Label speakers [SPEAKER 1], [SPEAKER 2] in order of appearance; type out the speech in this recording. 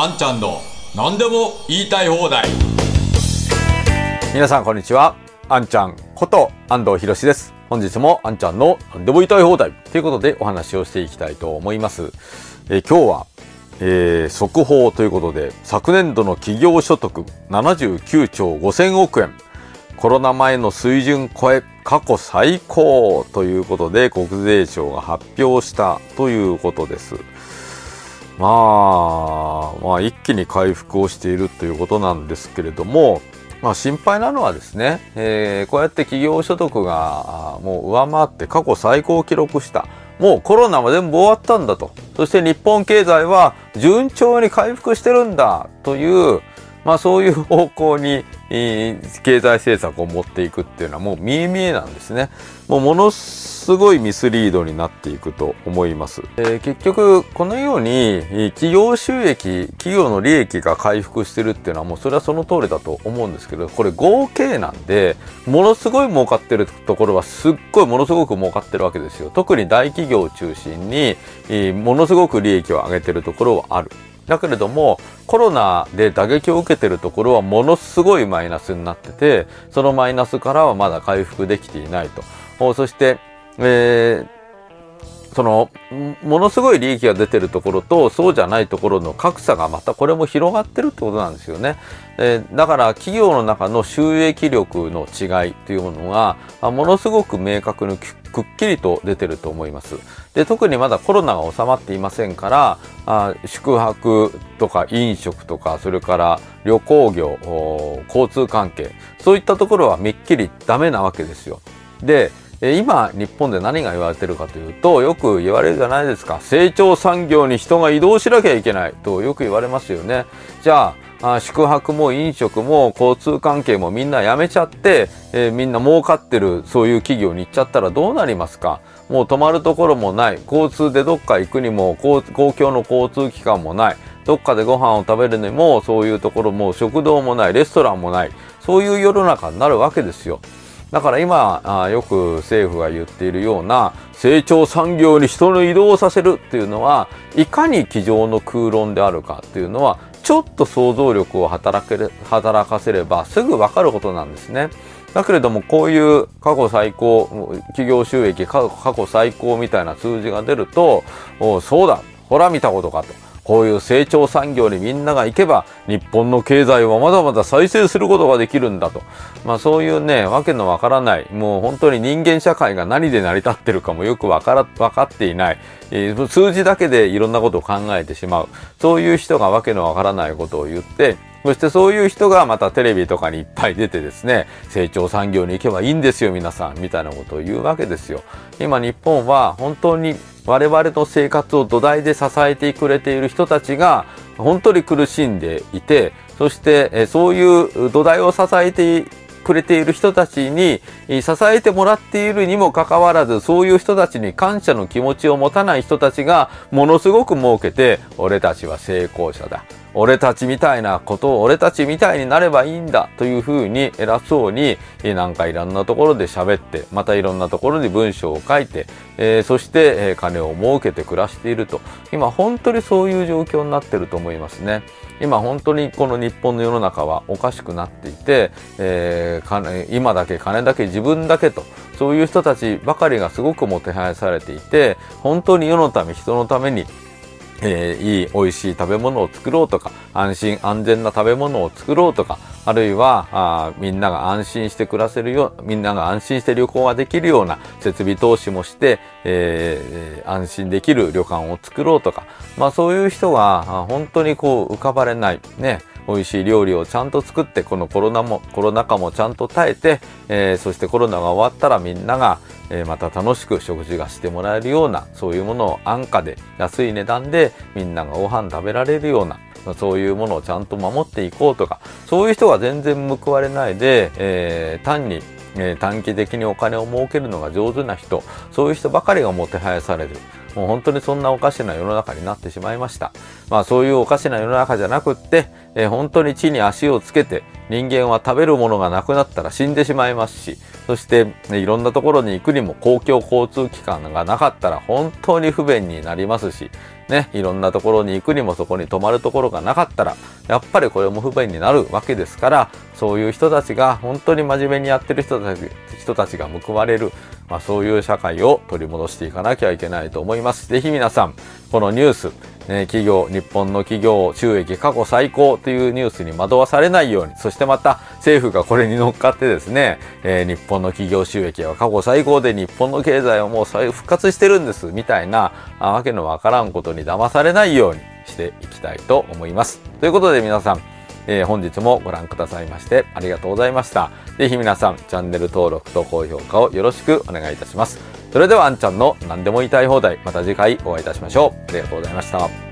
[SPEAKER 1] あんちゃんの何でも言いたい放題。
[SPEAKER 2] 皆さんこんにちは。あんちゃんこと安藤博です。本日もあんちゃんの何でも言いたい放題。ということでお話をしていきたいと思います。え今日は、えー、速報ということで昨年度の企業所得79兆5000億円。コロナ前の水準超え過去最高ということで国税庁が発表したということです。まあ、まあ一気に回復をしているということなんですけれどもまあ、心配なのはですね、えー、こうやって企業所得がもう上回って過去最高を記録した。もうコロナも全部終わったんだと。そして日本経済は順調に回復してるんだという、まあそういう方向に経済政策を持っていくっていうのはもう見え見えなんですね。もうものすごいミスリードになっていくと思います。えー、結局このように企業収益、企業の利益が回復してるっていうのはもうそれはその通りだと思うんですけど、これ合計なんで、ものすごい儲かってるところはすっごいものすごく儲かってるわけですよ。特に大企業を中心にものすごく利益を上げてるところはある。だけれどもコロナで打撃を受けてるところはものすごいマイナスになっててそのマイナスからはまだ回復できていないと。そして、えーそのものすごい利益が出てるところとそうじゃないところの格差がまたこれも広がってるってことなんですよね。えー、だから企業の中の収益力の違いというものがものすごく明確にくっきりと出てると思います。で特にまだコロナが収まっていませんからあ宿泊とか飲食とかそれから旅行業交通関係そういったところはめっきりダメなわけですよ。で今日本で何が言われてるかというとよく言われるじゃないですか。成長産業に人が移動しなきゃいけないとよく言われますよね。じゃあ宿泊も飲食も交通関係もみんなやめちゃって、えー、みんな儲かってるそういう企業に行っちゃったらどうなりますか？もう泊まるところもない。交通でどっか行くにも公共の交通機関もない。どっかでご飯を食べるにもそういうところも食堂もない。レストランもない。そういう世の中になるわけですよ。だから今あよく政府が言っているような成長産業に人の移動をさせるっていうのはいかに机上の空論であるかっていうのはちょっと想像力を働け 働かせればすぐ分かることなんですね。だけれどもこういう過去最高企業収益過去最高みたいな数字が出るとそうだほら見たことかと。こういう成長産業にみんなが行けば日本の経済はまだまだ再生することができるんだと。まあそういうね、わけのわからない、もう本当に人間社会が何で成り立ってるかもよくわから、分かっていない、え、数字だけでいろんなことを考えてしまう。そういう人がわけのわからないことを言って、そしてそういう人がまたテレビとかにいっぱい出てですね、成長産業に行けばいいんですよ皆さん、みたいなことを言うわけですよ。今日本は本当に我々の生活を土台で支えてくれている人たちが本当に苦しんでいてそしてそういう土台を支えてくれている人たちに支えてもらっているにもかかわらずそういう人たちに感謝の気持ちを持たない人たちがものすごく儲けて俺たちは成功者だ俺たちみたいなことを俺たちみたいになればいいんだというふうに偉そうになんかいろんなところで喋ってまたいろんなところに文章を書いて、えー、そして、え金を儲けて暮らしていると今本当にそういう状況になってると思いますね。今本当にこの日本の世の中はおかしくなっていて、えー、金今だけ金だけ自分だけとそういう人たちばかりがすごくもてはやされていて本当に世のため人のためにえー、いい美味しい食べ物を作ろうとか安心安全な食べ物を作ろうとかあるいはあみんなが安心して暮らせるよみんなが安心して旅行ができるような設備投資もして、えー、安心できる旅館を作ろうとか、まあ、そういう人が本当にこう浮かばれない。ね。美味しい料理をちゃんと作ってこのコロナもコロナ禍もちゃんと耐えて、えー、そしてコロナが終わったらみんなが、えー、また楽しく食事がしてもらえるようなそういうものを安価で安い値段でみんながご飯食べられるようなそういうものをちゃんと守っていこうとかそういう人が全然報われないで、えー、単にえ短期的にお金を儲けるのが上手な人そういう人ばかりがもてはやされる。もう本当にそんなおかしな世の中になってしまいました。まあそういうおかしな世の中じゃなくって、えー、本当に地に足をつけて人間は食べるものがなくなったら死んでしまいますし、そして、ね、いろんなところに行くにも公共交通機関がなかったら本当に不便になりますし、ね、いろんなところに行くにもそこに泊まるところがなかったら、やっぱりこれも不便になるわけですから、そういう人たちが本当に真面目にやってる人たち人たちが報われる、まあ、そういう社会を取り戻していかなきゃいけないと思います。ぜひ皆さん、このニュース、ね、企業、日本の企業収益過去最高というニュースに惑わされないように、そしてまた政府がこれに乗っかってですね、えー、日本の企業収益は過去最高で日本の経済はもう復活してるんです、みたいな、あわけのわからんことに騙されないようにしていきたいと思います。ということで皆さん、えー、本日もご覧くださいましてありがとうございました。ぜひ皆さん、チャンネル登録と高評価をよろしくお願いいたします。それではあんちゃんの何でも言いたい放題、また次回お会いいたしましょう。ありがとうございました。